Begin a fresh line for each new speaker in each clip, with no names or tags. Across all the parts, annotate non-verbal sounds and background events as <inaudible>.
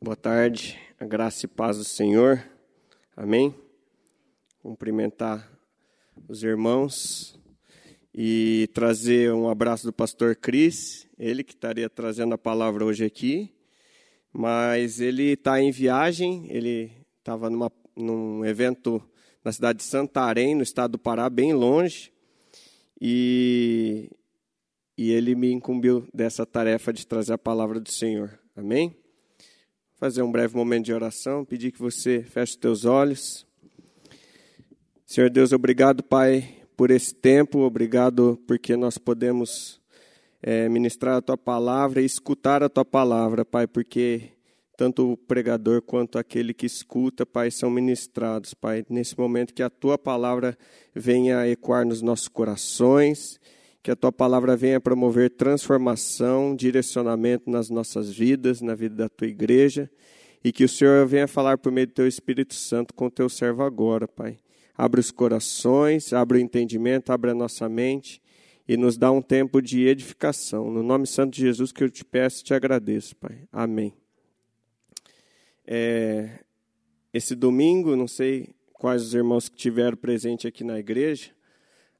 Boa tarde, a graça e paz do Senhor. Amém. Cumprimentar os irmãos e trazer um abraço do pastor Cris, ele que estaria trazendo a palavra hoje aqui, mas ele está em viagem, ele estava num evento na cidade de Santarém, no estado do Pará, bem longe, e, e ele me incumbiu dessa tarefa de trazer a palavra do Senhor. Amém? Fazer um breve momento de oração, pedir que você feche os teus olhos. Senhor Deus, obrigado, Pai, por esse tempo, obrigado porque nós podemos é, ministrar a Tua palavra e escutar a Tua palavra, Pai, porque tanto o pregador quanto aquele que escuta, Pai, são ministrados, Pai, nesse momento que a Tua palavra venha ecoar nos nossos corações, que a tua palavra venha promover transformação, direcionamento nas nossas vidas, na vida da tua igreja, e que o Senhor venha falar por meio do teu Espírito Santo com o teu servo agora, Pai. Abre os corações, abre o entendimento, abre a nossa mente e nos dá um tempo de edificação. No nome santo de Jesus que eu te peço e te agradeço, Pai. Amém. É, esse domingo, não sei quais os irmãos que tiveram presente aqui na igreja,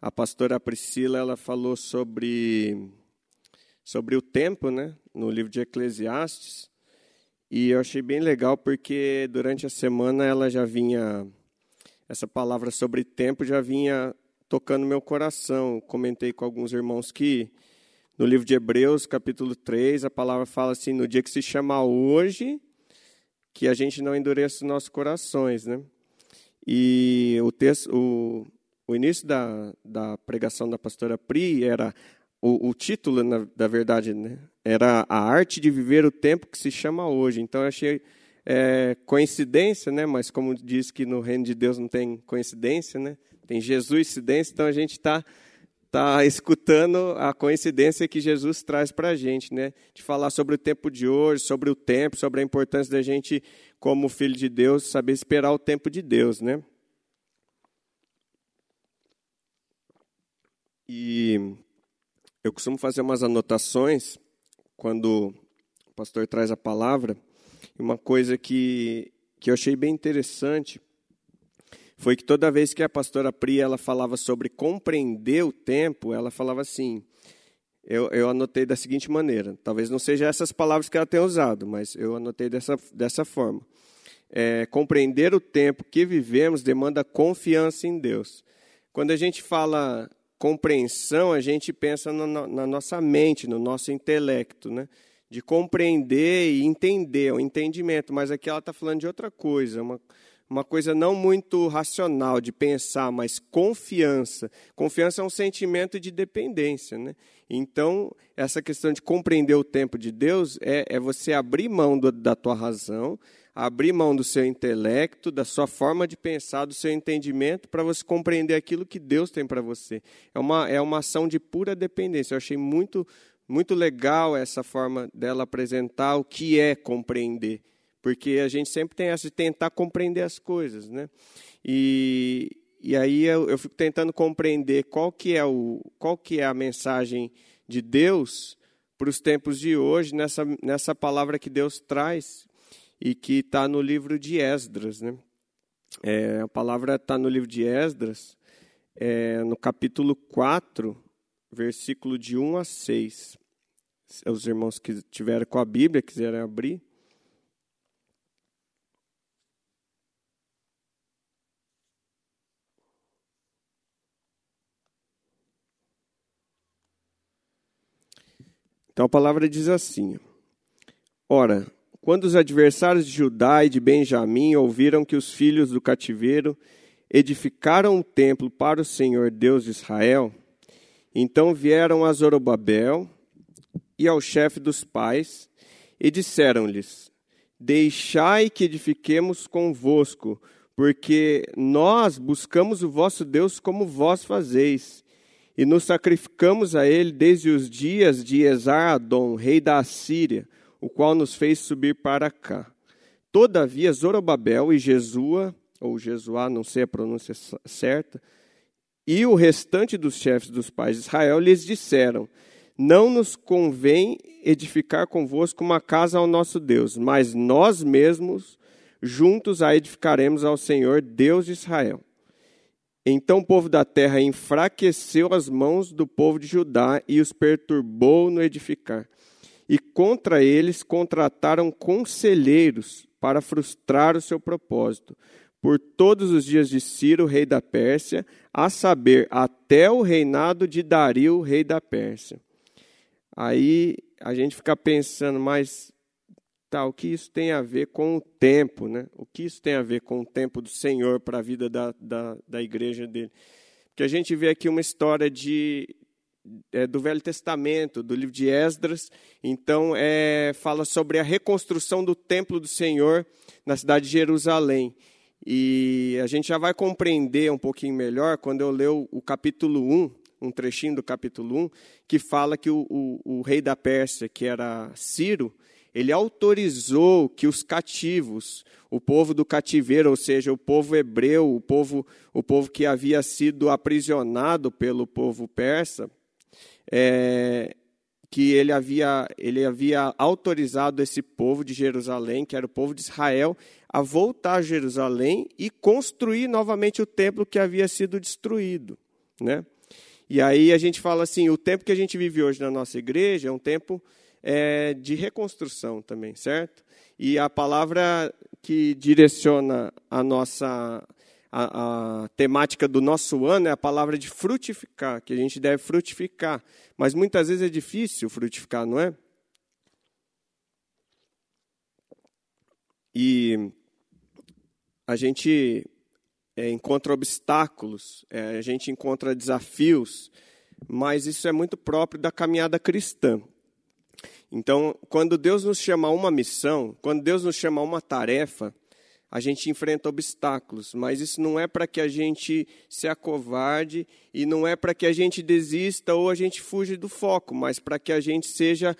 a pastora Priscila ela falou sobre sobre o tempo, né, no livro de Eclesiastes. E eu achei bem legal porque durante a semana ela já vinha essa palavra sobre tempo já vinha tocando meu coração. Comentei com alguns irmãos que no livro de Hebreus, capítulo 3, a palavra fala assim: no dia que se chama hoje, que a gente não endureça os nossos corações, né? E o texto, o, o início da, da pregação da pastora Pri era o, o título, na, da verdade, né? era a arte de viver o tempo que se chama hoje. Então eu achei é, coincidência, né? Mas como diz que no reino de Deus não tem coincidência, né? Tem Jesus incidência. Então a gente está tá escutando a coincidência que Jesus traz para a gente, né? De falar sobre o tempo de hoje, sobre o tempo, sobre a importância da gente, como filho de Deus, saber esperar o tempo de Deus, né? E eu costumo fazer umas anotações quando o pastor traz a palavra. Uma coisa que, que eu achei bem interessante foi que toda vez que a pastora Pri ela falava sobre compreender o tempo, ela falava assim. Eu, eu anotei da seguinte maneira. Talvez não seja essas palavras que ela tenha usado, mas eu anotei dessa, dessa forma. É, compreender o tempo que vivemos demanda confiança em Deus. Quando a gente fala compreensão, a gente pensa na, na nossa mente, no nosso intelecto, né? de compreender e entender, o entendimento, mas aqui ela está falando de outra coisa, uma, uma coisa não muito racional de pensar, mas confiança. Confiança é um sentimento de dependência. Né? Então, essa questão de compreender o tempo de Deus é, é você abrir mão do, da tua razão, abrir mão do seu intelecto, da sua forma de pensar, do seu entendimento, para você compreender aquilo que Deus tem para você. É uma, é uma ação de pura dependência. Eu achei muito, muito legal essa forma dela apresentar o que é compreender. Porque a gente sempre tem essa de tentar compreender as coisas. Né? E, e aí eu, eu fico tentando compreender qual que é, o, qual que é a mensagem de Deus para os tempos de hoje, nessa, nessa palavra que Deus traz e que está no livro de Esdras. Né? É, a palavra está no livro de Esdras, é, no capítulo 4, versículo de 1 a 6. Se os irmãos que tiverem com a Bíblia, quiserem abrir. Então a palavra diz assim: Ora, quando os adversários de Judá e de Benjamim ouviram que os filhos do cativeiro edificaram um templo para o Senhor Deus de Israel, então vieram a Zorobabel e ao chefe dos pais e disseram-lhes: Deixai que edifiquemos convosco, porque nós buscamos o vosso Deus como vós fazeis, e nos sacrificamos a ele desde os dias de Esar-Adom, rei da Assíria o qual nos fez subir para cá. Todavia, Zorobabel e Jesua, ou Jesuá, não sei a pronúncia certa, e o restante dos chefes dos pais de Israel lhes disseram: Não nos convém edificar convosco uma casa ao nosso Deus, mas nós mesmos juntos a edificaremos ao Senhor, Deus de Israel. Então o povo da terra enfraqueceu as mãos do povo de Judá e os perturbou no edificar. E contra eles contrataram conselheiros para frustrar o seu propósito, por todos os dias de Ciro, rei da Pérsia, a saber, até o reinado de Dario, rei da Pérsia. Aí a gente fica pensando, mas tá, o que isso tem a ver com o tempo, né? O que isso tem a ver com o tempo do Senhor para a vida da, da, da igreja dele? Porque a gente vê aqui uma história de, é, do Velho Testamento, do livro de Esdras. Então, é, fala sobre a reconstrução do templo do Senhor na cidade de Jerusalém. E a gente já vai compreender um pouquinho melhor quando eu ler o, o capítulo 1, um trechinho do capítulo 1, que fala que o, o, o rei da Pérsia, que era Ciro, ele autorizou que os cativos, o povo do cativeiro, ou seja, o povo hebreu, o povo, o povo que havia sido aprisionado pelo povo persa, é, que ele havia, ele havia autorizado esse povo de Jerusalém, que era o povo de Israel, a voltar a Jerusalém e construir novamente o templo que havia sido destruído. Né? E aí a gente fala assim: o tempo que a gente vive hoje na nossa igreja é um tempo é, de reconstrução também, certo? E a palavra que direciona a nossa a, a, temática do nosso ano é a palavra de frutificar, que a gente deve frutificar. Mas muitas vezes é difícil frutificar, não é? E a gente é, encontra obstáculos, é, a gente encontra desafios, mas isso é muito próprio da caminhada cristã. Então, quando Deus nos chama a uma missão, quando Deus nos chama a uma tarefa, a gente enfrenta obstáculos, mas isso não é para que a gente se acovarde e não é para que a gente desista ou a gente fuja do foco, mas para que a gente seja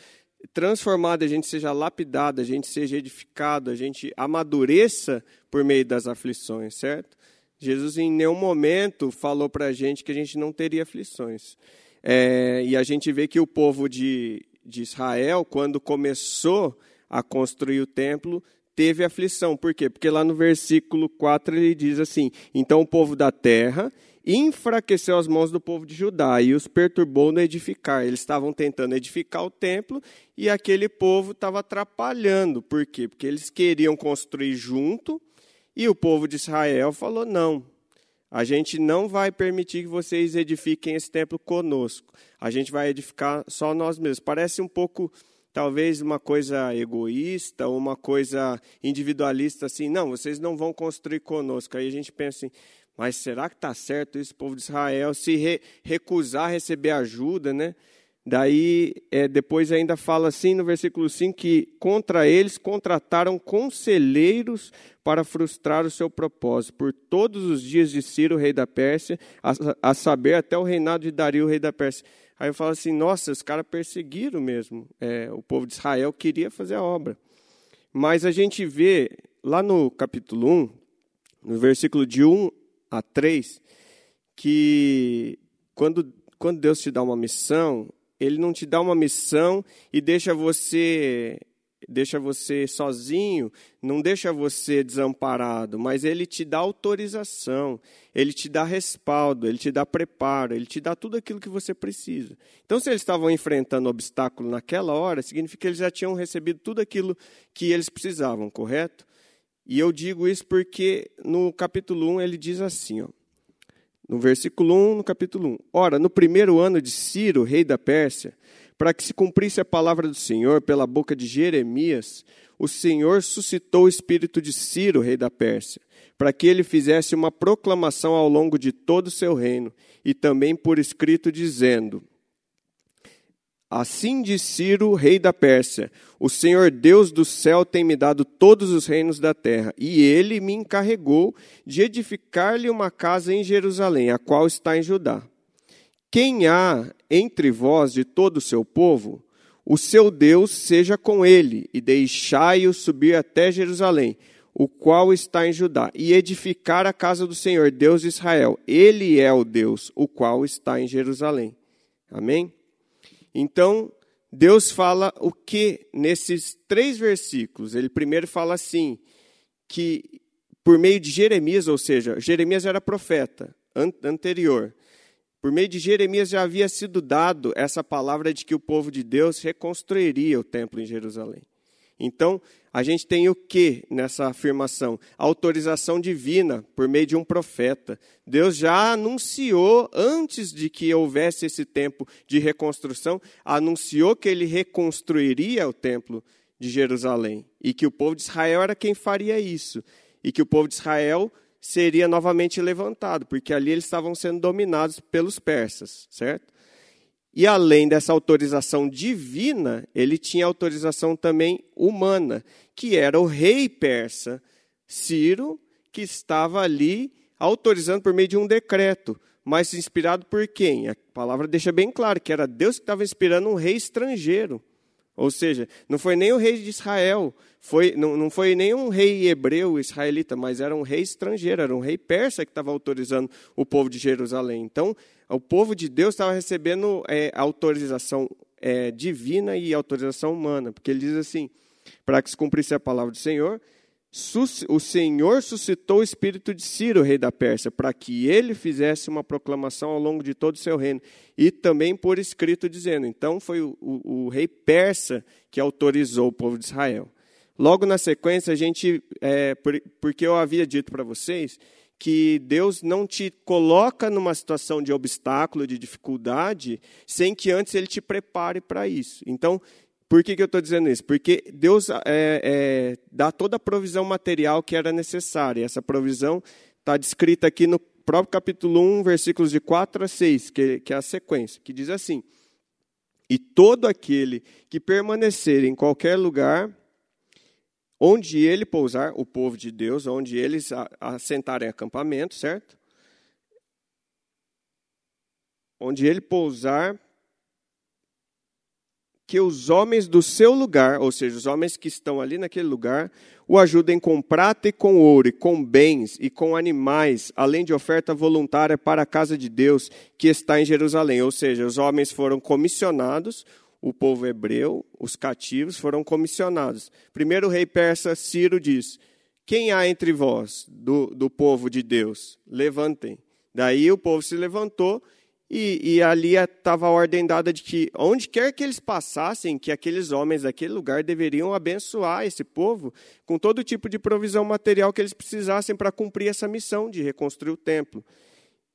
transformado, a gente seja lapidado, a gente seja edificado, a gente amadureça por meio das aflições, certo? Jesus em nenhum momento falou para a gente que a gente não teria aflições. É, e a gente vê que o povo de, de Israel, quando começou a construir o templo, teve aflição. Por quê? Porque lá no versículo 4 ele diz assim: Então o povo da terra enfraqueceu as mãos do povo de Judá e os perturbou no edificar. Eles estavam tentando edificar o templo e aquele povo estava atrapalhando. Por quê? Porque eles queriam construir junto e o povo de Israel falou: não. A gente não vai permitir que vocês edifiquem esse templo conosco. A gente vai edificar só nós mesmos. Parece um pouco talvez uma coisa egoísta ou uma coisa individualista assim, não, vocês não vão construir conosco. Aí a gente pensa assim, mas será que está certo esse povo de Israel se re, recusar receber ajuda, né? Daí, é, depois ainda fala assim no versículo 5 que contra eles contrataram conselheiros para frustrar o seu propósito, por todos os dias de Ciro, rei da Pérsia, a, a saber, até o reinado de Dario, rei da Pérsia. Aí eu falo assim: nossa, os caras perseguiram mesmo. É, o povo de Israel queria fazer a obra. Mas a gente vê lá no capítulo 1, no versículo de 1 a 3, que quando, quando Deus te dá uma missão, Ele não te dá uma missão e deixa você deixa você sozinho, não deixa você desamparado, mas ele te dá autorização, ele te dá respaldo, ele te dá preparo, ele te dá tudo aquilo que você precisa. Então, se eles estavam enfrentando obstáculo naquela hora, significa que eles já tinham recebido tudo aquilo que eles precisavam, correto? E eu digo isso porque no capítulo 1 ele diz assim, ó, no versículo 1, no capítulo 1. Ora, no primeiro ano de Ciro, rei da Pérsia, para que se cumprisse a palavra do Senhor pela boca de Jeremias, o Senhor suscitou o espírito de Ciro, rei da Pérsia, para que ele fizesse uma proclamação ao longo de todo o seu reino, e também por escrito, dizendo: Assim diz Ciro, rei da Pérsia: O Senhor Deus do céu tem me dado todos os reinos da terra, e ele me encarregou de edificar-lhe uma casa em Jerusalém, a qual está em Judá. Quem há entre vós de todo o seu povo, o seu Deus seja com ele, e deixai-o subir até Jerusalém, o qual está em Judá, e edificar a casa do Senhor, Deus de Israel. Ele é o Deus, o qual está em Jerusalém. Amém? Então, Deus fala o que nesses três versículos? Ele primeiro fala assim, que por meio de Jeremias, ou seja, Jeremias era profeta anterior. Por meio de Jeremias já havia sido dado essa palavra de que o povo de Deus reconstruiria o templo em Jerusalém. Então, a gente tem o que nessa afirmação? autorização divina por meio de um profeta. Deus já anunciou, antes de que houvesse esse tempo de reconstrução, anunciou que ele reconstruiria o templo de Jerusalém e que o povo de Israel era quem faria isso. E que o povo de Israel seria novamente levantado, porque ali eles estavam sendo dominados pelos persas, certo? E além dessa autorização divina, ele tinha autorização também humana, que era o rei persa Ciro, que estava ali autorizando por meio de um decreto, mas inspirado por quem? A palavra deixa bem claro que era Deus que estava inspirando um rei estrangeiro. Ou seja, não foi nem o rei de Israel, foi, não, não foi nem um rei hebreu, israelita, mas era um rei estrangeiro, era um rei persa que estava autorizando o povo de Jerusalém. Então, o povo de Deus estava recebendo é, autorização é, divina e autorização humana, porque ele diz assim: para que se cumprisse a palavra do Senhor, o Senhor suscitou o espírito de Ciro, rei da Pérsia, para que ele fizesse uma proclamação ao longo de todo o seu reino, e também por escrito dizendo. Então foi o, o, o rei persa que autorizou o povo de Israel. Logo na sequência, a gente, é, porque eu havia dito para vocês que Deus não te coloca numa situação de obstáculo, de dificuldade, sem que antes Ele te prepare para isso. Então, por que, que eu estou dizendo isso? Porque Deus é, é, dá toda a provisão material que era necessária. Essa provisão está descrita aqui no próprio capítulo 1, versículos de 4 a 6, que, que é a sequência, que diz assim: E todo aquele que permanecer em qualquer lugar onde ele pousar, o povo de Deus, onde eles assentarem acampamento, certo? Onde ele pousar, que os homens do seu lugar, ou seja, os homens que estão ali naquele lugar, o ajudem com prata e com ouro, e com bens e com animais, além de oferta voluntária para a casa de Deus que está em Jerusalém. Ou seja, os homens foram comissionados, o povo hebreu, os cativos, foram comissionados. Primeiro o rei persa Ciro diz: Quem há entre vós do, do povo de Deus? Levantem. Daí o povo se levantou e, e ali estava a ordem dada de que, onde quer que eles passassem, que aqueles homens daquele lugar deveriam abençoar esse povo com todo tipo de provisão material que eles precisassem para cumprir essa missão de reconstruir o templo.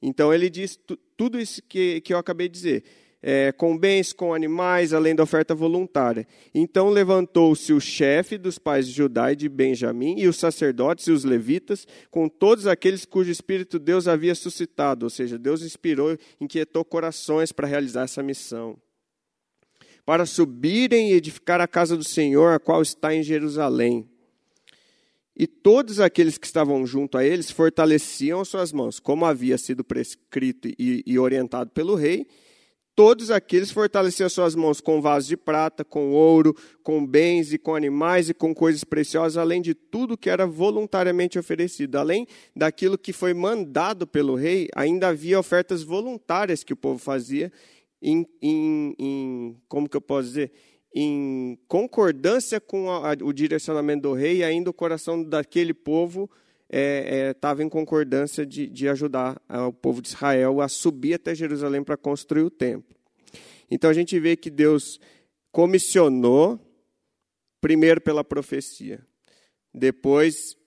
Então ele diz tudo isso que, que eu acabei de dizer é, com bens, com animais, além da oferta voluntária. Então levantou-se o chefe dos pais de Judá e de Benjamim, e os sacerdotes e os levitas, com todos aqueles cujo espírito Deus havia suscitado, ou seja, Deus inspirou, inquietou corações para realizar essa missão. Para subirem e edificar a casa do Senhor, a qual está em Jerusalém. E todos aqueles que estavam junto a eles fortaleciam suas mãos, como havia sido prescrito e, e orientado pelo rei, Todos aqueles fortaleciam suas mãos com vasos de prata, com ouro, com bens e com animais e com coisas preciosas, além de tudo que era voluntariamente oferecido. Além daquilo que foi mandado pelo rei, ainda havia ofertas voluntárias que o povo fazia em, em, em como que eu posso dizer? Em concordância com a, o direcionamento do rei, e ainda o coração daquele povo estava é, é, em concordância de, de ajudar o povo de Israel a subir até Jerusalém para construir o templo. Então a gente vê que Deus comissionou, primeiro pela profecia, depois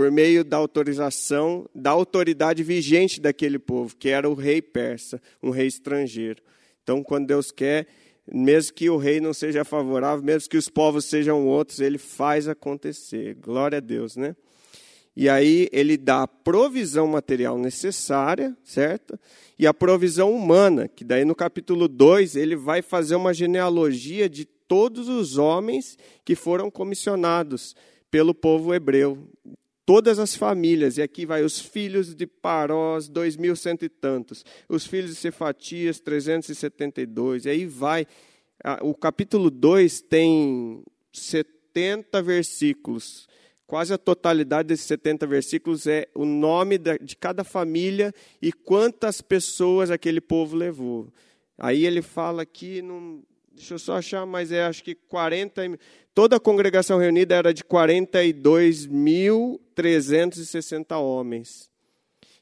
por meio da autorização da autoridade vigente daquele povo, que era o rei persa, um rei estrangeiro. Então, quando Deus quer, mesmo que o rei não seja favorável, mesmo que os povos sejam outros, ele faz acontecer. Glória a Deus, né? E aí ele dá a provisão material necessária, certo? E a provisão humana, que daí no capítulo 2 ele vai fazer uma genealogia de todos os homens que foram comissionados pelo povo hebreu, todas as famílias, e aqui vai os filhos de Parós, dois mil cento e tantos, os filhos de Cefatias, 372, e aí vai. O capítulo 2 tem 70 versículos, Quase a totalidade desses 70 versículos é o nome de cada família e quantas pessoas aquele povo levou. Aí ele fala aqui, não, deixa eu só achar, mas é acho que 40. Toda a congregação reunida era de 42.360 homens.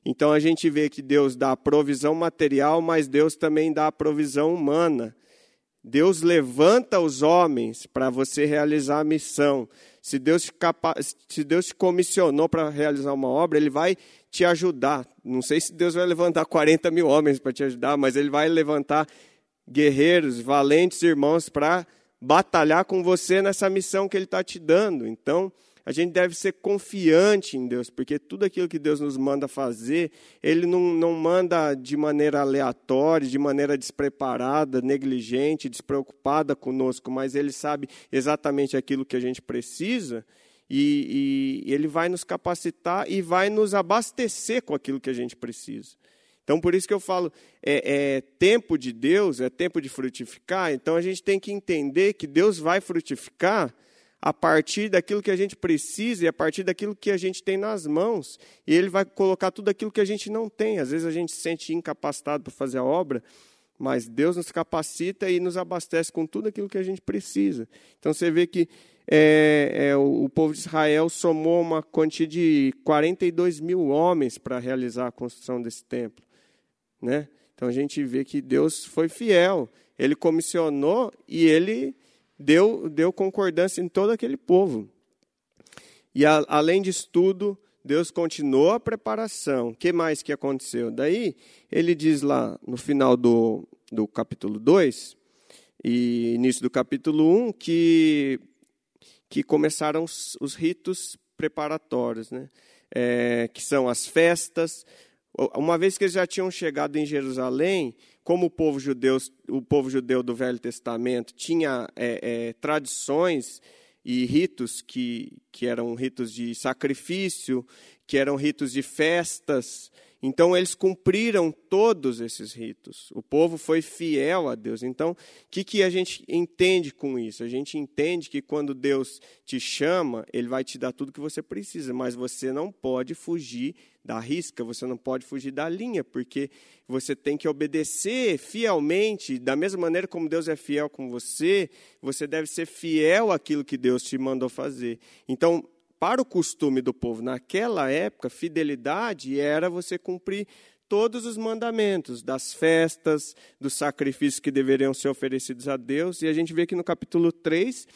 Então a gente vê que Deus dá a provisão material, mas Deus também dá a provisão humana. Deus levanta os homens para você realizar a missão. Se Deus, te capa... se Deus te comissionou para realizar uma obra, Ele vai te ajudar. Não sei se Deus vai levantar <laughs> 40 mil homens para te ajudar, mas Ele vai levantar guerreiros, valentes irmãos para batalhar com você nessa missão que Ele está te dando. Então, a gente deve ser confiante em Deus, porque tudo aquilo que Deus nos manda fazer, Ele não, não manda de maneira aleatória, de maneira despreparada, negligente, despreocupada conosco, mas Ele sabe exatamente aquilo que a gente precisa. E, e, ele vai nos capacitar e vai nos abastecer com aquilo que a gente precisa. Então, por isso que eu falo, é, é, tempo de Deus, é tempo de frutificar. Então, a gente tem que entender que Deus vai frutificar a partir daquilo que a gente precisa e a partir daquilo que a gente tem nas mãos. E Ele vai colocar tudo aquilo que a gente não tem. Às vezes a gente se sente incapacitado para fazer a obra, mas Deus nos capacita e nos abastece com tudo aquilo que a gente precisa. Então você vê que é, é, o, povo de Israel somou uma quantia de 42 mil homens para realizar a construção desse templo. Né? Então a gente vê que Deus foi fiel. Ele comissionou e ele deu, deu concordância em todo aquele povo. E a, além disso tudo, Deus continuou a preparação. O que mais que aconteceu? Daí, ele diz lá no final do, do capítulo 2 e início do capítulo 1 que, que começaram os, os ritos preparatórios, né? É, que são as festas. Uma vez que eles já tinham chegado em Jerusalém, como o povo judeu, o povo judeu do Velho Testamento tinha é, é, tradições e ritos que, que eram ritos de sacrifício, que eram ritos de festas, então eles cumpriram todos esses ritos. O povo foi fiel a Deus. Então, o que, que a gente entende com isso? A gente entende que quando Deus te chama, Ele vai te dar tudo que você precisa, mas você não pode fugir da risca, você não pode fugir da linha, porque você tem que obedecer fielmente, da mesma maneira como Deus é fiel com você, você deve ser fiel àquilo que Deus te mandou fazer. Então, para o costume do povo naquela época, fidelidade era você cumprir todos os mandamentos das festas, dos sacrifícios que deveriam ser oferecidos a Deus. E a gente vê que no capítulo 3,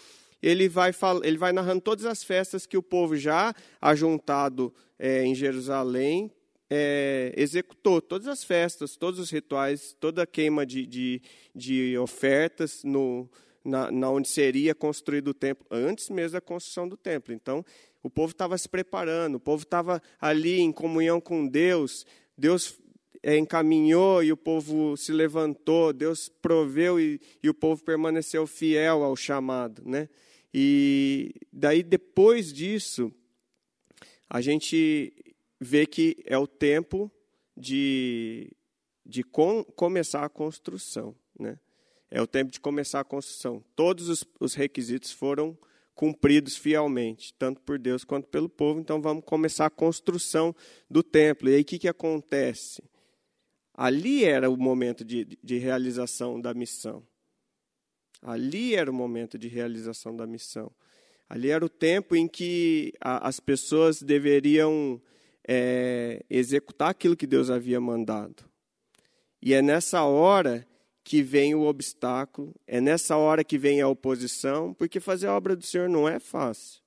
ele vai, ele vai narrando todas as festas que o povo já ajuntado é, em Jerusalém é, executou. Todas as festas, todos os rituais, toda a queima de, de, de ofertas no, na, na onde seria construído o templo, antes mesmo da construção do templo. Então, o povo estava se preparando, o povo estava ali em comunhão com Deus. Deus é, encaminhou e o povo se levantou, Deus proveu e, e o povo permaneceu fiel ao chamado. Né? E daí, depois disso, a gente vê que é o tempo de, de com, começar a construção. Né? É o tempo de começar a construção. Todos os, os requisitos foram cumpridos fielmente, tanto por Deus quanto pelo povo. Então vamos começar a construção do templo. E aí o que, que acontece? Ali era o momento de, de realização da missão. Ali era o momento de realização da missão. Ali era o tempo em que a, as pessoas deveriam é, executar aquilo que Deus havia mandado. E é nessa hora que vem o obstáculo, é nessa hora que vem a oposição, porque fazer a obra do Senhor não é fácil.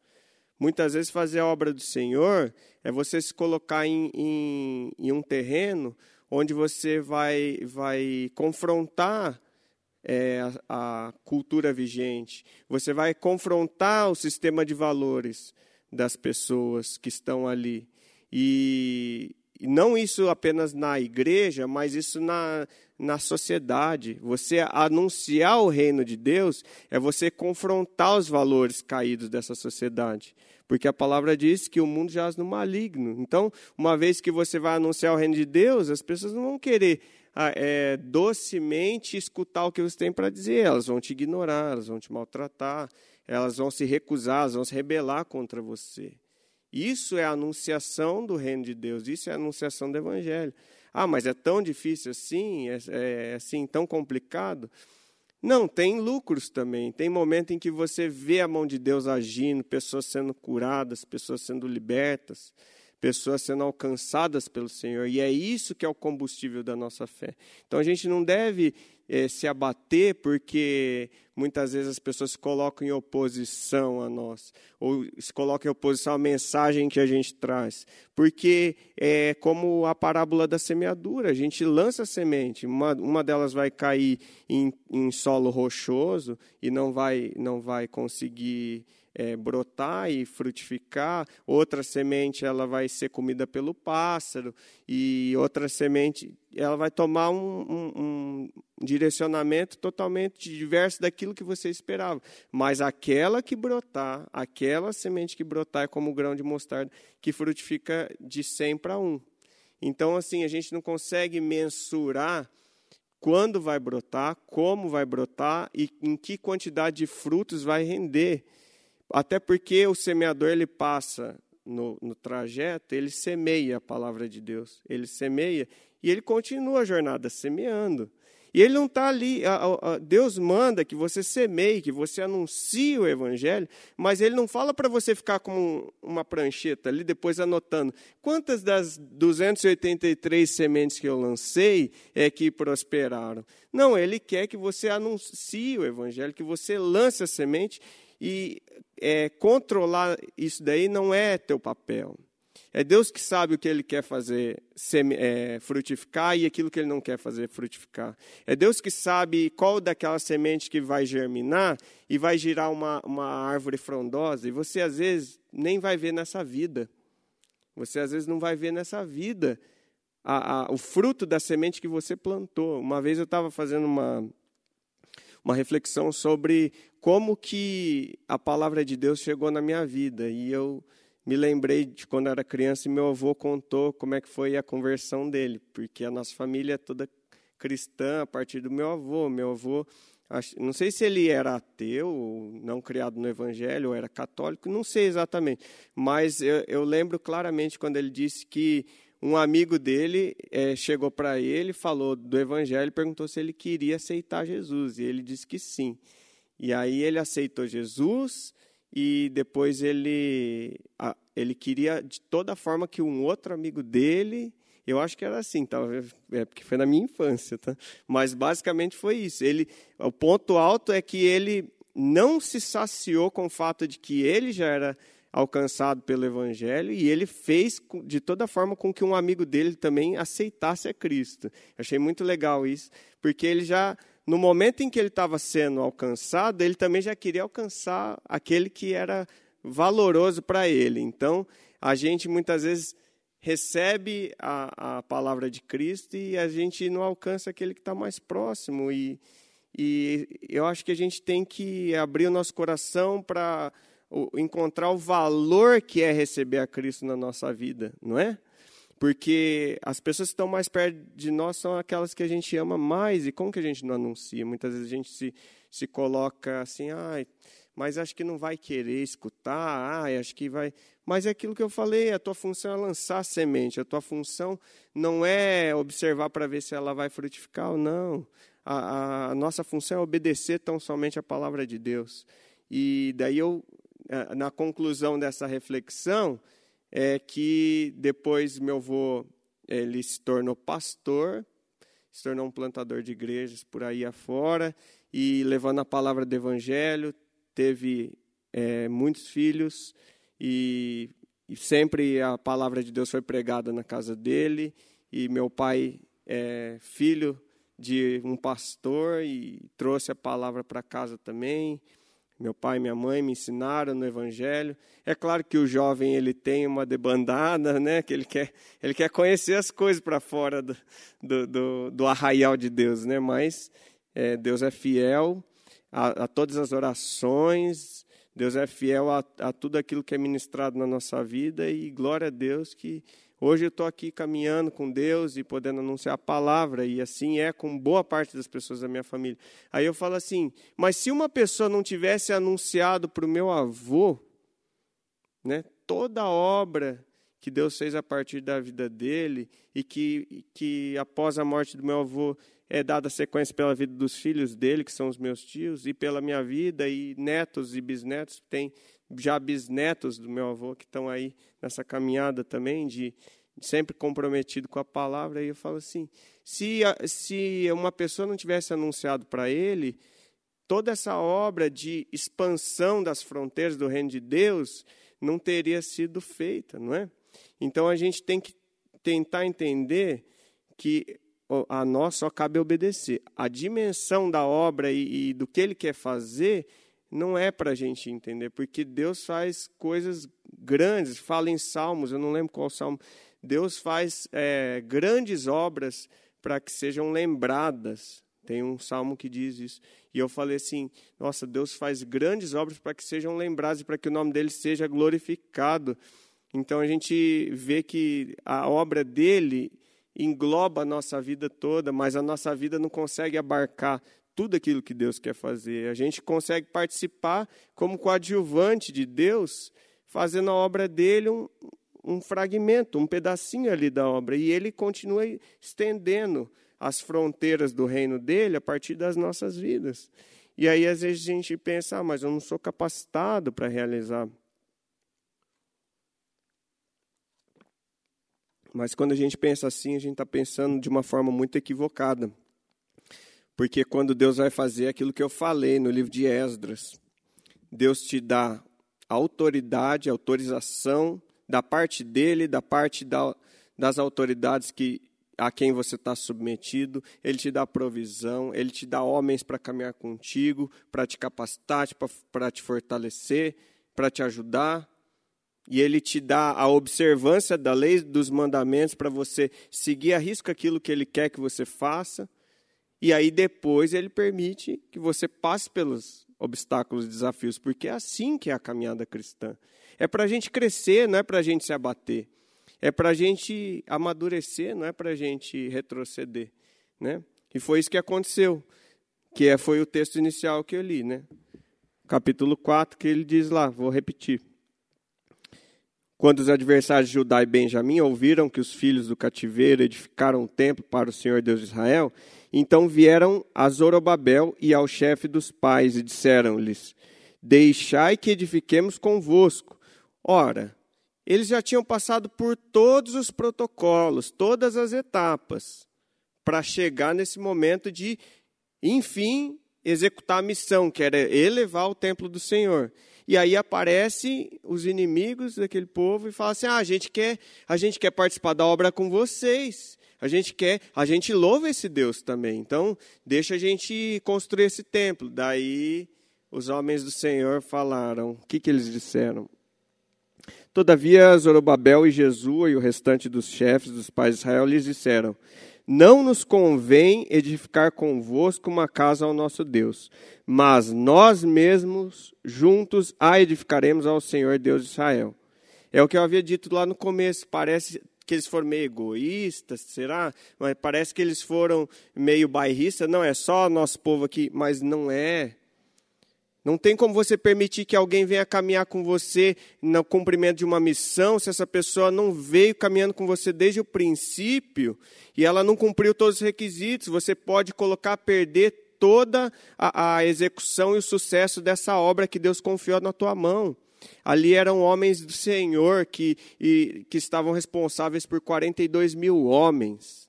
Muitas vezes fazer a obra do Senhor é você se colocar em, em, em um terreno onde você vai, vai confrontar é, a, a cultura vigente, você vai confrontar o sistema de valores das pessoas que estão ali. E, e não isso apenas na igreja, mas isso na, na sociedade. Você anunciar o reino de Deus é você confrontar os valores caídos dessa sociedade. Porque a palavra diz que o mundo jaz no maligno. Então, uma vez que você vai anunciar o reino de Deus, as pessoas não vão querer ah, é, docemente escutar o que você tem para dizer. Elas vão te ignorar, elas vão te maltratar, elas vão se recusar, elas vão se rebelar contra você. Isso é a anunciação do reino de Deus, isso é a anunciação do evangelho. Ah, mas é tão difícil assim, é, é assim tão complicado. Não, tem lucros também. Tem momento em que você vê a mão de Deus agindo, pessoas sendo curadas, pessoas sendo libertas, pessoas sendo alcançadas pelo Senhor. E é isso que é o combustível da nossa fé. Então a gente não deve é, se abater porque muitas vezes as pessoas se colocam em oposição a nós, ou se colocam em oposição à mensagem que a gente traz. Porque é como a parábola da semeadura, a gente lança a semente, uma, uma delas vai cair em, em solo rochoso e não vai, não vai conseguir é, brotar e frutificar, outra semente ela vai ser comida pelo pássaro, e outra semente ela vai tomar um, um, um direcionamento totalmente diverso daquilo que você esperava. Mas aquela que brotar, aquela semente que brotar é como o grão de mostarda, que frutifica de 100 para 1. Então, assim, a gente não consegue mensurar quando vai brotar, como vai brotar e em que quantidade de frutos vai render. Até porque o semeador ele passa no, no trajeto, ele semeia a palavra de Deus. Ele semeia e ele continua a jornada semeando. E ele não está ali. Deus manda que você semeie, que você anuncie o evangelho, mas ele não fala para você ficar com uma prancheta ali, depois anotando. Quantas das 283 sementes que eu lancei é que prosperaram? Não, ele quer que você anuncie o evangelho, que você lance a semente e é, controlar isso daí não é teu papel. É Deus que sabe o que Ele quer fazer é, frutificar e aquilo que Ele não quer fazer frutificar. É Deus que sabe qual daquela semente que vai germinar e vai girar uma, uma árvore frondosa. E você, às vezes, nem vai ver nessa vida. Você, às vezes, não vai ver nessa vida a, a, o fruto da semente que você plantou. Uma vez eu estava fazendo uma, uma reflexão sobre como que a palavra de Deus chegou na minha vida. E eu me lembrei de quando era criança e meu avô contou como é que foi a conversão dele, porque a nossa família é toda cristã a partir do meu avô. Meu avô, não sei se ele era ateu, não criado no evangelho, ou era católico, não sei exatamente, mas eu, eu lembro claramente quando ele disse que um amigo dele é, chegou para ele, falou do evangelho, perguntou se ele queria aceitar Jesus, e ele disse que sim. E aí ele aceitou Jesus, e depois ele, ele queria de toda forma que um outro amigo dele, eu acho que era assim, talvez é porque foi na minha infância, tá? Mas basicamente foi isso. Ele, o ponto alto é que ele não se saciou com o fato de que ele já era alcançado pelo evangelho e ele fez de toda forma com que um amigo dele também aceitasse a Cristo. Achei muito legal isso, porque ele já no momento em que ele estava sendo alcançado, ele também já queria alcançar aquele que era valoroso para ele. Então, a gente muitas vezes recebe a, a palavra de Cristo e a gente não alcança aquele que está mais próximo. E, e eu acho que a gente tem que abrir o nosso coração para encontrar o valor que é receber a Cristo na nossa vida, não é? Porque as pessoas que estão mais perto de nós são aquelas que a gente ama mais. E como que a gente não anuncia? Muitas vezes a gente se, se coloca assim, ah, mas acho que não vai querer escutar, ah, acho que vai. Mas é aquilo que eu falei, a tua função é lançar semente, a tua função não é observar para ver se ela vai frutificar ou não. A, a, a nossa função é obedecer tão somente a palavra de Deus. E daí eu, na conclusão dessa reflexão, é que depois meu avô ele se tornou pastor, se tornou um plantador de igrejas por aí afora e levando a palavra do evangelho, teve é, muitos filhos e, e, sempre a palavra de Deus foi pregada na casa dele e meu pai é filho de um pastor e trouxe a palavra para casa também. Meu pai e minha mãe me ensinaram no Evangelho. É claro que o jovem ele tem uma debandada, né? Que ele quer, ele quer conhecer as coisas para fora do, do, do, do, arraial de Deus, né? Mas é, Deus é fiel a, a, todas as orações. Deus é fiel a, a tudo aquilo que é ministrado na nossa vida e glória a Deus que Hoje eu estou aqui caminhando com Deus e podendo anunciar a palavra, e assim é com boa parte das pessoas da minha família. Aí eu falo assim: mas se uma pessoa não tivesse anunciado para o meu avô, né, toda a obra que Deus fez a partir da vida dele e que, que após a morte do meu avô é dada sequência pela vida dos filhos dele, que são os meus tios, e pela minha vida, e netos e bisnetos, tem já bisnetos do meu avô que estão aí nessa caminhada também, de sempre comprometido com a palavra, e eu falo assim, se, se uma pessoa não tivesse anunciado para ele, toda essa obra de expansão das fronteiras do reino de Deus não teria sido feita, não é? Então a gente tem que tentar entender que a nós só cabe obedecer. A dimensão da obra e, e do que ele quer fazer não é para a gente entender, porque Deus faz coisas grandes. Fala em Salmos, eu não lembro qual salmo. Deus faz é, grandes obras para que sejam lembradas. Tem um salmo que diz isso. E eu falei assim: nossa, Deus faz grandes obras para que sejam lembradas e para que o nome dele seja glorificado. Então a gente vê que a obra dele engloba a nossa vida toda, mas a nossa vida não consegue abarcar tudo aquilo que Deus quer fazer. A gente consegue participar como coadjuvante de Deus, fazendo a obra dele um, um fragmento, um pedacinho ali da obra. E ele continua estendendo as fronteiras do reino dele a partir das nossas vidas. E aí, às vezes, a gente pensa, ah, mas eu não sou capacitado para realizar. Mas quando a gente pensa assim, a gente está pensando de uma forma muito equivocada. Porque quando Deus vai fazer aquilo que eu falei no livro de Esdras, Deus te dá autoridade, autorização da parte dele, da parte da, das autoridades que a quem você está submetido, Ele te dá provisão, Ele te dá homens para caminhar contigo, para te capacitar, para te fortalecer, para te ajudar e ele te dá a observância da lei dos mandamentos para você seguir a risco aquilo que ele quer que você faça. E aí depois ele permite que você passe pelos obstáculos e desafios, porque é assim que é a caminhada cristã. É para a gente crescer, não é para a gente se abater. É para a gente amadurecer, não é para a gente retroceder. Né? E foi isso que aconteceu, que é, foi o texto inicial que eu li. Né? Capítulo 4, que ele diz lá, vou repetir. Quando os adversários de Judá e Benjamim ouviram que os filhos do cativeiro edificaram um templo para o Senhor Deus de Israel, então vieram a Zorobabel e ao chefe dos pais e disseram-lhes: Deixai que edifiquemos convosco. Ora, eles já tinham passado por todos os protocolos, todas as etapas, para chegar nesse momento de, enfim, executar a missão, que era elevar o templo do Senhor. E aí aparecem os inimigos daquele povo e falam assim: ah, a gente quer, a gente quer participar da obra com vocês. A gente quer, a gente louva esse Deus também. Então, deixa a gente construir esse templo. Daí os homens do Senhor falaram. O que, que eles disseram? Todavia, Zorobabel e Jesua e o restante dos chefes dos pais de Israel lhes disseram: não nos convém edificar convosco uma casa ao nosso Deus, mas nós mesmos juntos a edificaremos ao Senhor Deus de Israel. É o que eu havia dito lá no começo, parece que eles foram meio egoístas, será? Mas parece que eles foram meio bairristas, não é só nosso povo aqui, mas não é. Não tem como você permitir que alguém venha caminhar com você no cumprimento de uma missão se essa pessoa não veio caminhando com você desde o princípio e ela não cumpriu todos os requisitos. Você pode colocar a perder toda a, a execução e o sucesso dessa obra que Deus confiou na tua mão. Ali eram homens do Senhor que, e, que estavam responsáveis por 42 mil homens.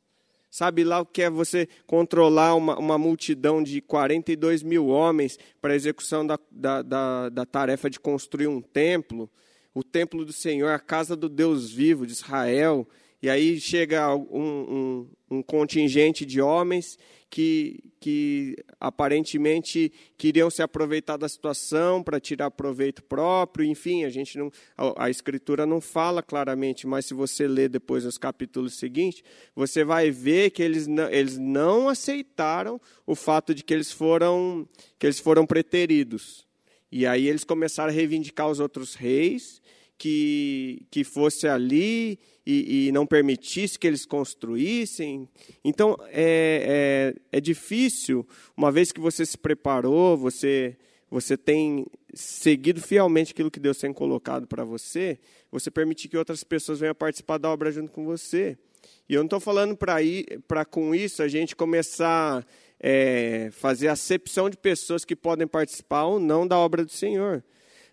Sabe lá o que é você controlar uma, uma multidão de 42 mil homens para a execução da, da, da, da tarefa de construir um templo? O templo do Senhor, a casa do Deus vivo de Israel. E aí chega um, um, um contingente de homens que, que aparentemente queriam se aproveitar da situação para tirar proveito próprio, enfim, a gente não a, a, escritura não fala claramente, mas se você ler depois os capítulos seguintes, você vai ver que eles não, eles não aceitaram o fato de que eles foram que eles foram preteridos. E aí eles começaram a reivindicar os outros reis que, que fosse ali e, e não permitisse que eles construíssem. Então, é, é, é difícil, uma vez que você se preparou, você você tem seguido fielmente aquilo que Deus tem colocado para você, você permitir que outras pessoas venham participar da obra junto com você. E eu não estou falando para com isso a gente começar a é, fazer acepção de pessoas que podem participar ou não da obra do Senhor.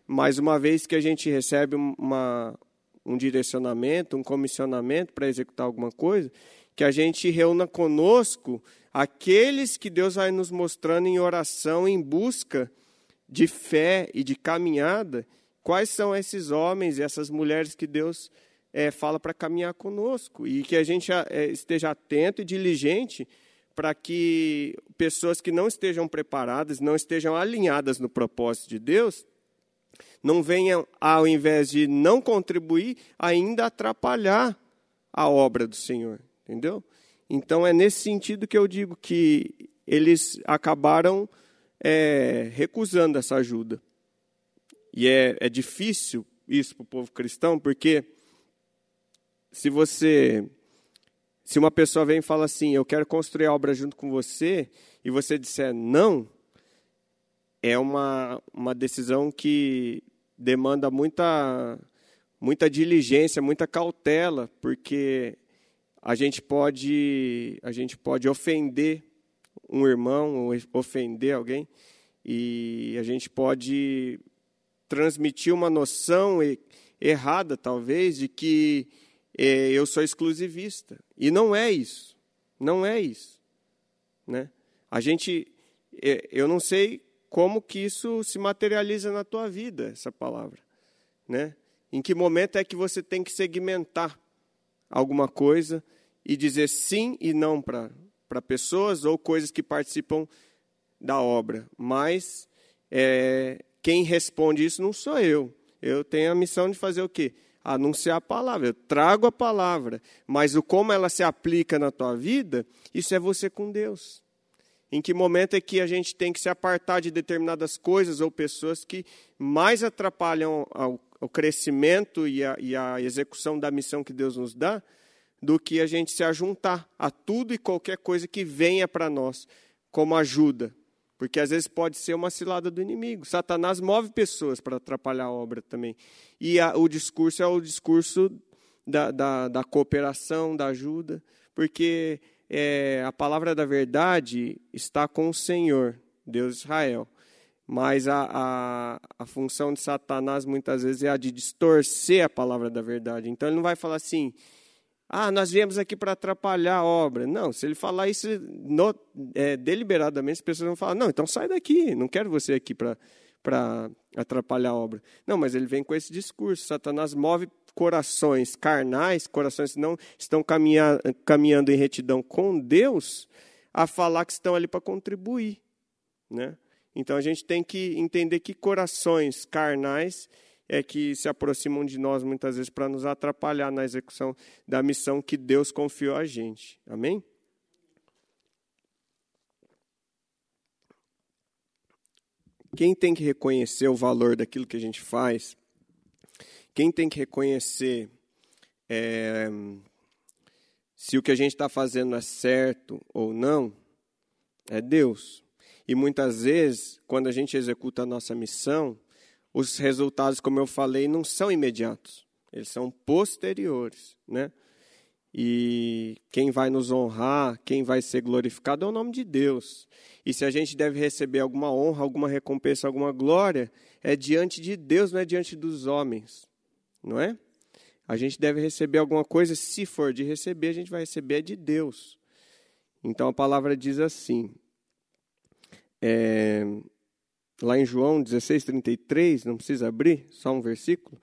Mas uma vez que a gente recebe uma, um direcionamento, um comissionamento para executar alguma coisa, que a gente reúna conosco aqueles que Deus vai nos mostrando em oração, em busca de fé e de caminhada, quais são esses homens e essas mulheres que Deus é, fala para caminhar conosco. E que a gente é, esteja atento e diligente para que pessoas que não estejam preparadas, não estejam alinhadas no propósito de Deus, não venham, ao invés de não contribuir, ainda atrapalhar a obra do Senhor. Entendeu? Então é nesse sentido que eu digo que eles acabaram é, recusando essa ajuda. E é, é difícil isso para o povo cristão, porque se você. Se uma pessoa vem e fala assim, eu quero construir a obra junto com você, e você disser não, é uma, uma decisão que demanda muita, muita diligência, muita cautela, porque a gente pode, a gente pode ofender um irmão, ofender alguém, e a gente pode transmitir uma noção errada, talvez, de que é, eu sou exclusivista. E não é isso. Não é isso. Né? A gente, é, eu não sei como que isso se materializa na tua vida, essa palavra. Né? Em que momento é que você tem que segmentar alguma coisa e dizer sim e não para pessoas ou coisas que participam da obra. Mas é, quem responde isso não sou eu. Eu tenho a missão de fazer o quê? Anunciar a palavra. Eu trago a palavra. Mas o como ela se aplica na tua vida, isso é você com Deus. Em que momento é que a gente tem que se apartar de determinadas coisas ou pessoas que mais atrapalham o crescimento e a, e a execução da missão que Deus nos dá, do que a gente se ajuntar a tudo e qualquer coisa que venha para nós como ajuda. Porque às vezes pode ser uma cilada do inimigo. Satanás move pessoas para atrapalhar a obra também. E a, o discurso é o discurso da, da, da cooperação, da ajuda, porque é, a palavra da verdade está com o Senhor, Deus de Israel. Mas a, a, a função de Satanás muitas vezes é a de distorcer a palavra da verdade. Então ele não vai falar assim, ah, nós viemos aqui para atrapalhar a obra. Não, se ele falar isso no, é, deliberadamente, as pessoas vão falar, não, então sai daqui, não quero você aqui para atrapalhar a obra. Não, mas ele vem com esse discurso. Satanás move corações carnais, corações que não estão caminhar, caminhando em retidão com Deus, a falar que estão ali para contribuir. Né? Então a gente tem que entender que corações carnais é que se aproximam de nós muitas vezes para nos atrapalhar na execução da missão que Deus confiou a gente. Amém? Quem tem que reconhecer o valor daquilo que a gente faz quem tem que reconhecer é, se o que a gente está fazendo é certo ou não é Deus. E muitas vezes, quando a gente executa a nossa missão, os resultados, como eu falei, não são imediatos, eles são posteriores, né? E quem vai nos honrar, quem vai ser glorificado é o nome de Deus. E se a gente deve receber alguma honra, alguma recompensa, alguma glória, é diante de Deus, não é diante dos homens não é? A gente deve receber alguma coisa, se for de receber, a gente vai receber de Deus. Então a palavra diz assim, é, lá em João 16, 33, não precisa abrir, só um versículo.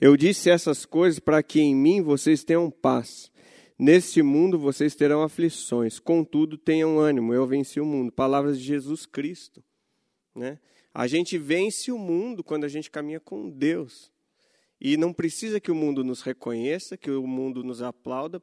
Eu disse essas coisas para que em mim vocês tenham paz. Neste mundo vocês terão aflições, contudo tenham ânimo, eu venci o mundo. Palavras de Jesus Cristo. Né? A gente vence o mundo quando a gente caminha com Deus. E não precisa que o mundo nos reconheça, que o mundo nos aplauda.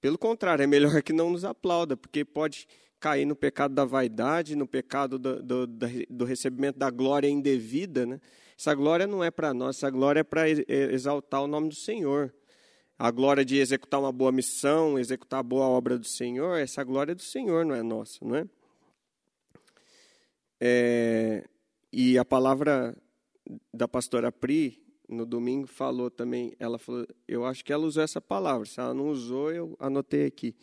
Pelo contrário, é melhor que não nos aplauda, porque pode cair no pecado da vaidade, no pecado do, do, do recebimento da glória indevida. Né? Essa glória não é para nós, essa glória é para exaltar o nome do Senhor. A glória de executar uma boa missão, executar a boa obra do Senhor, essa glória é do Senhor, não é nossa, não é? é e a palavra da pastora Pri, no domingo, falou também, ela falou, eu acho que ela usou essa palavra, se ela não usou, eu anotei aqui.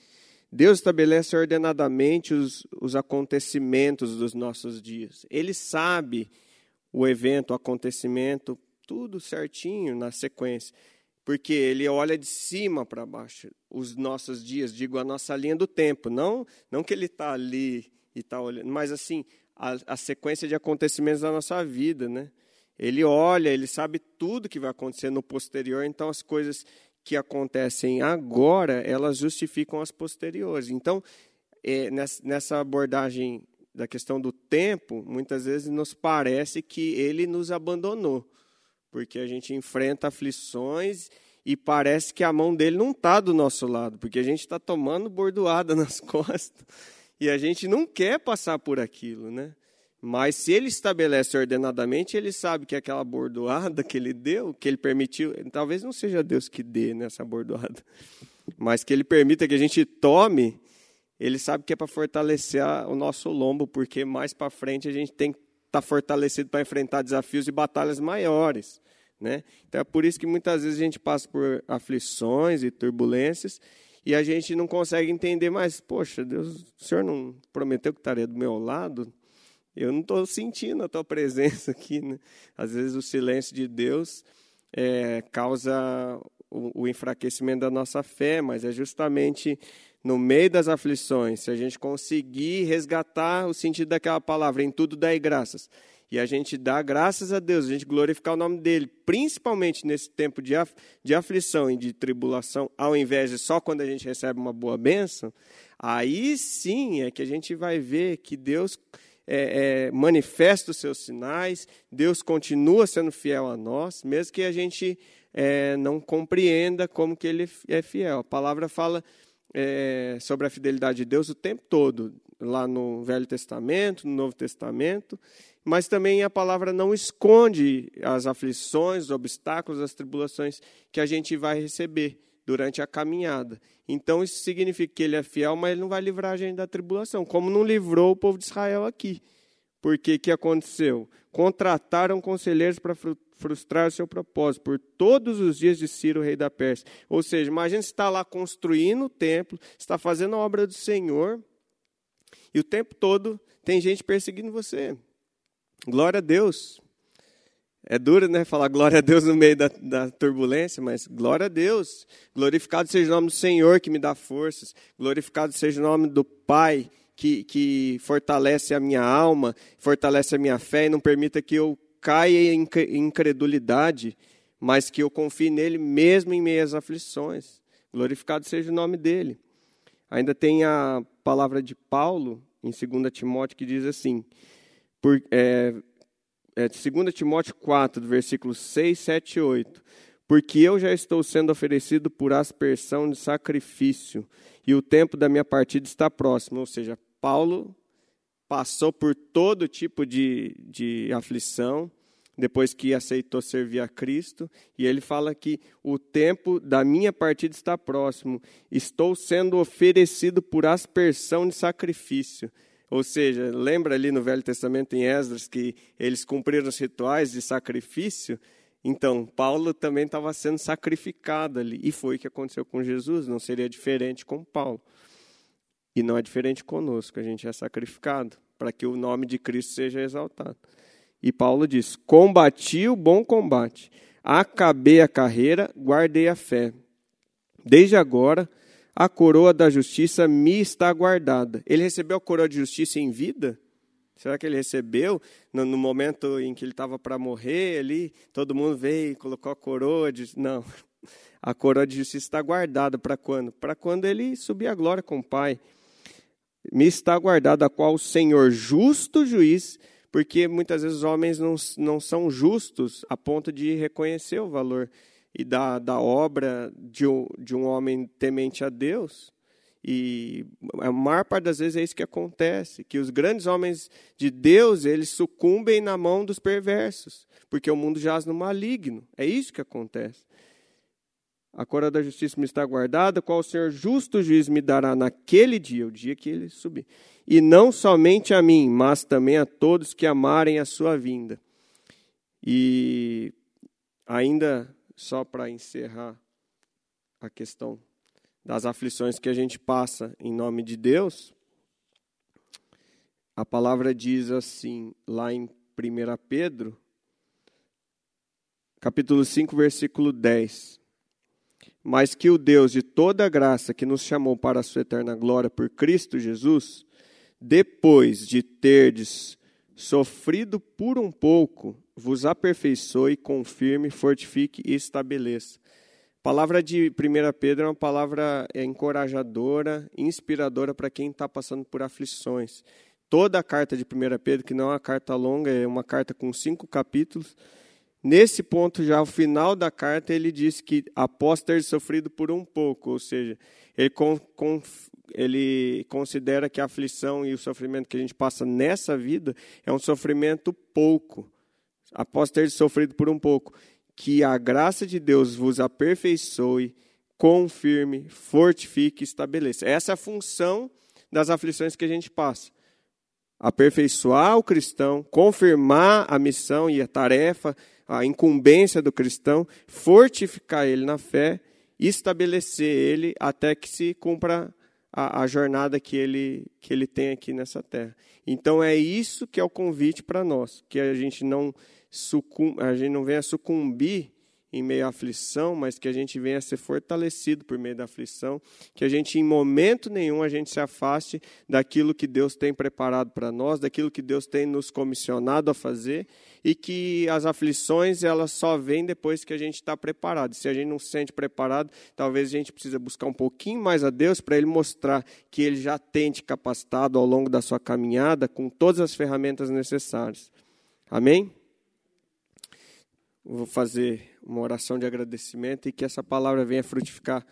Deus estabelece ordenadamente os, os acontecimentos dos nossos dias. Ele sabe o evento, o acontecimento, tudo certinho na sequência. Porque ele olha de cima para baixo os nossos dias, digo, a nossa linha do tempo. Não, não que ele está ali e está olhando, mas assim, a, a sequência de acontecimentos da nossa vida, né? Ele olha, ele sabe tudo que vai acontecer no posterior, então as coisas que acontecem agora, elas justificam as posteriores. Então, é, nessa abordagem da questão do tempo, muitas vezes nos parece que ele nos abandonou, porque a gente enfrenta aflições e parece que a mão dele não está do nosso lado, porque a gente está tomando bordoada <laughs> nas costas e a gente não quer passar por aquilo, né? Mas se ele estabelece ordenadamente, ele sabe que aquela bordoada que ele deu, que ele permitiu, talvez não seja Deus que dê nessa bordoada, mas que ele permita que a gente tome, ele sabe que é para fortalecer o nosso lombo, porque mais para frente a gente tem que estar tá fortalecido para enfrentar desafios e batalhas maiores. Né? Então é por isso que muitas vezes a gente passa por aflições e turbulências e a gente não consegue entender mais. Poxa, Deus, o Senhor não prometeu que estaria do meu lado? Eu não estou sentindo a tua <laughs> presença aqui. Né? Às vezes o silêncio de Deus é, causa o, o enfraquecimento da nossa fé, mas é justamente no meio das aflições, se a gente conseguir resgatar o sentido daquela palavra, em tudo dai graças, e a gente dá graças a Deus, a gente glorificar o nome dele, principalmente nesse tempo de, af de aflição e de tribulação, ao invés de só quando a gente recebe uma boa bênção, aí sim é que a gente vai ver que Deus é, é, manifesta os seus sinais, Deus continua sendo fiel a nós, mesmo que a gente é, não compreenda como que Ele é fiel. A palavra fala é, sobre a fidelidade de Deus o tempo todo, lá no Velho Testamento, no Novo Testamento, mas também a palavra não esconde as aflições, os obstáculos, as tribulações que a gente vai receber durante a caminhada. Então isso significa que ele é fiel, mas ele não vai livrar a gente da tribulação, como não livrou o povo de Israel aqui. Porque que aconteceu? Contrataram conselheiros para frustrar o seu propósito por todos os dias de Ciro, rei da Pérsia. Ou seja, imagina você está lá construindo o templo, está fazendo a obra do Senhor, e o tempo todo tem gente perseguindo você. Glória a Deus. É duro, né? Falar glória a Deus no meio da, da, turbulência, mas glória a Deus. Glorificado seja o nome do Senhor que me dá forças. Glorificado seja o nome do Pai que, que fortalece a minha alma, fortalece a minha fé e não permita que eu caia em incredulidade, mas que eu confie nele mesmo em meio às aflições. Glorificado seja o nome dele. Ainda tem a palavra de Paulo em 2 Timóteo que diz assim: por, é, é, 2 Timóteo 4, versículos 6, 7 e 8. Porque eu já estou sendo oferecido por aspersão de sacrifício, e o tempo da minha partida está próximo. Ou seja, Paulo passou por todo tipo de, de aflição, depois que aceitou servir a Cristo, e ele fala que o tempo da minha partida está próximo, estou sendo oferecido por aspersão de sacrifício. Ou seja, lembra ali no Velho Testamento em Esdras que eles cumpriram os rituais de sacrifício? Então, Paulo também estava sendo sacrificado ali. E foi o que aconteceu com Jesus, não seria diferente com Paulo. E não é diferente conosco, a gente é sacrificado para que o nome de Cristo seja exaltado. E Paulo diz: Combati o bom combate, acabei a carreira, guardei a fé. Desde agora a coroa da justiça me está guardada. Ele recebeu a coroa de justiça em vida? Será que ele recebeu no, no momento em que ele estava para morrer ali? Todo mundo veio e colocou a coroa de. Não. <laughs> A coroa de justiça está guardada para quando? Para quando ele subir a glória com o Pai. Me está guardada a qual o Senhor, justo juiz, porque muitas vezes os homens não, não são justos a ponto de reconhecer o valor e da, da obra de um, de um homem temente a Deus. E a maior parte das vezes é isso que acontece, que os grandes homens de Deus, eles sucumbem na mão dos perversos, porque o mundo jaz no maligno. É isso que acontece. a coroa da justiça me está guardada, qual o Senhor justo juiz me dará naquele dia, o dia que ele subir. E não somente a mim, mas também a todos que amarem a sua vinda. E ainda só para encerrar a questão das aflições que a gente passa em nome de Deus, a palavra diz assim, lá em 1 Pedro, capítulo 5, versículo 10 mas que o Deus de toda graça que nos chamou para a sua eterna glória por Cristo Jesus, depois de terdes sofrido por um pouco, vos aperfeiçoe, confirme, fortifique e estabeleça. A palavra de 1 Pedro é uma palavra é, encorajadora, inspiradora para quem está passando por aflições. Toda a carta de 1 Pedro, que não é uma carta longa, é uma carta com cinco capítulos, Nesse ponto, já ao final da carta, ele diz que após ter sofrido por um pouco, ou seja, ele, com, com, ele considera que a aflição e o sofrimento que a gente passa nessa vida é um sofrimento pouco, após ter sofrido por um pouco. Que a graça de Deus vos aperfeiçoe, confirme, fortifique estabeleça. Essa é a função das aflições que a gente passa aperfeiçoar o cristão, confirmar a missão e a tarefa a incumbência do cristão, fortificar ele na fé estabelecer ele até que se cumpra a, a, jornada que ele, que ele tem aqui nessa terra. Então é isso que é o convite para nós, que a gente não a gente não venha sucumbir em meio à aflição, mas que a gente venha a ser fortalecido por meio da aflição, que a gente em momento nenhum a gente se afaste daquilo que Deus tem preparado para nós, daquilo que Deus tem nos comissionado a fazer e que as aflições elas só vêm depois que a gente está preparado. Se a gente não se sente preparado, talvez a gente precisa buscar um pouquinho mais a Deus para Ele mostrar que Ele já tem te capacitado ao longo da sua caminhada com todas as ferramentas necessárias. Amém? Vou fazer uma oração de agradecimento e que essa palavra venha frutificar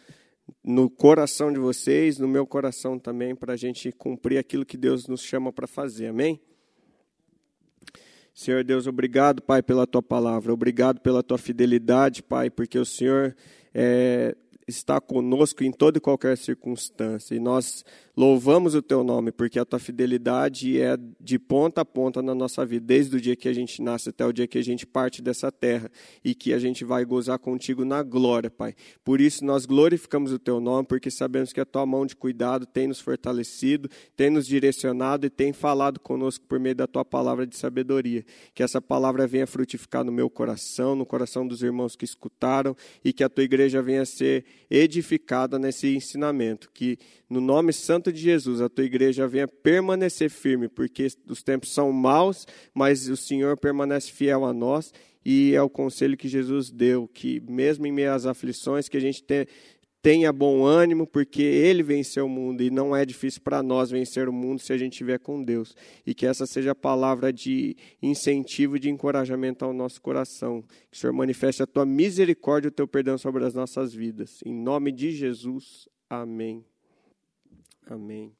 no coração de vocês, no meu coração também, para a gente cumprir aquilo que Deus nos chama para fazer. Amém? Senhor Deus, obrigado, Pai, pela tua palavra, obrigado pela tua fidelidade, Pai, porque o Senhor é, está conosco em toda e qualquer circunstância. E nós louvamos o teu nome, porque a tua fidelidade é de ponta a ponta na nossa vida, desde o dia que a gente nasce até o dia que a gente parte dessa terra e que a gente vai gozar contigo na glória, Pai. Por isso nós glorificamos o teu nome, porque sabemos que a tua mão de cuidado tem nos fortalecido, tem nos direcionado e tem falado conosco por meio da tua palavra de sabedoria. Que essa palavra venha frutificar no meu coração, no coração dos irmãos que escutaram e que a tua igreja venha ser edificada nesse ensinamento. Que no nome santo de Jesus a tua igreja venha permanecer firme, porque os tempos são maus, mas o Senhor permanece fiel a nós. E é o conselho que Jesus deu, que mesmo em meio às aflições, que a gente tenha, tenha bom ânimo, porque Ele venceu o mundo e não é difícil para nós vencer o mundo se a gente estiver com Deus. E que essa seja a palavra de incentivo e de encorajamento ao nosso coração. Que o Senhor manifeste a tua misericórdia e o teu perdão sobre as nossas vidas. Em nome de Jesus, amém. Amém.